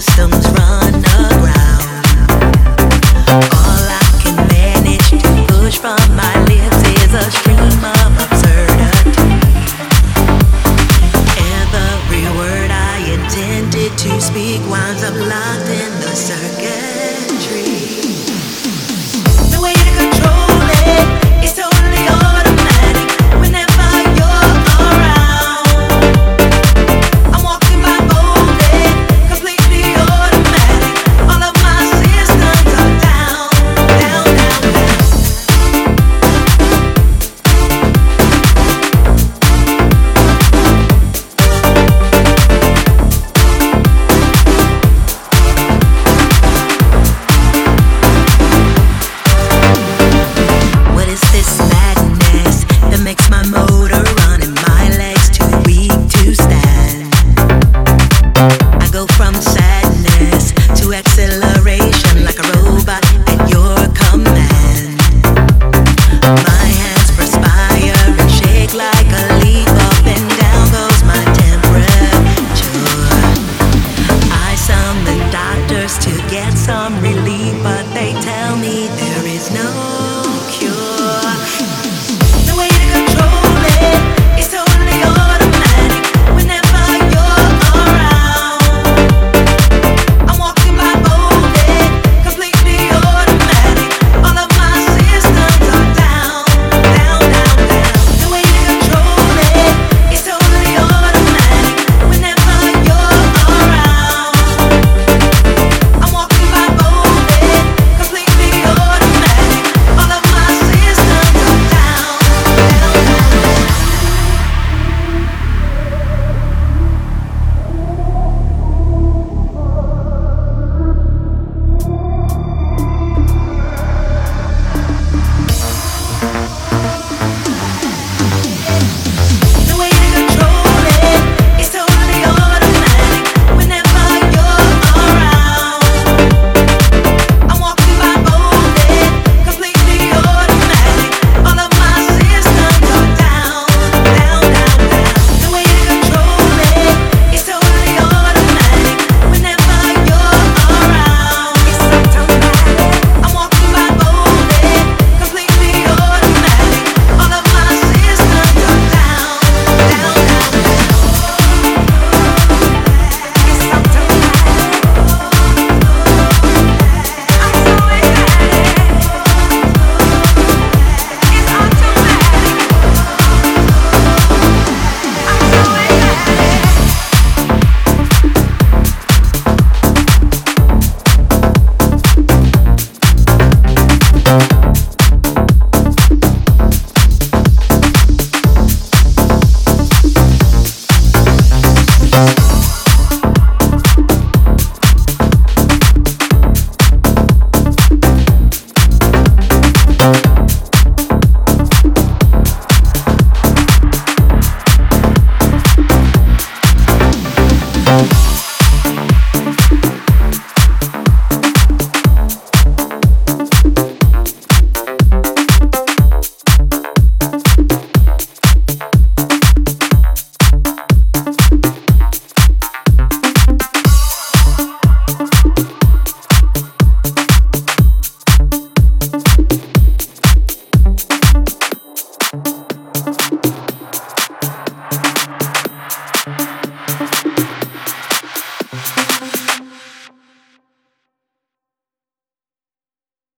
systems run aground. All I can manage to push from my lips is a stream of absurdity. Every word I intended to speak winds up locked in the circuitry.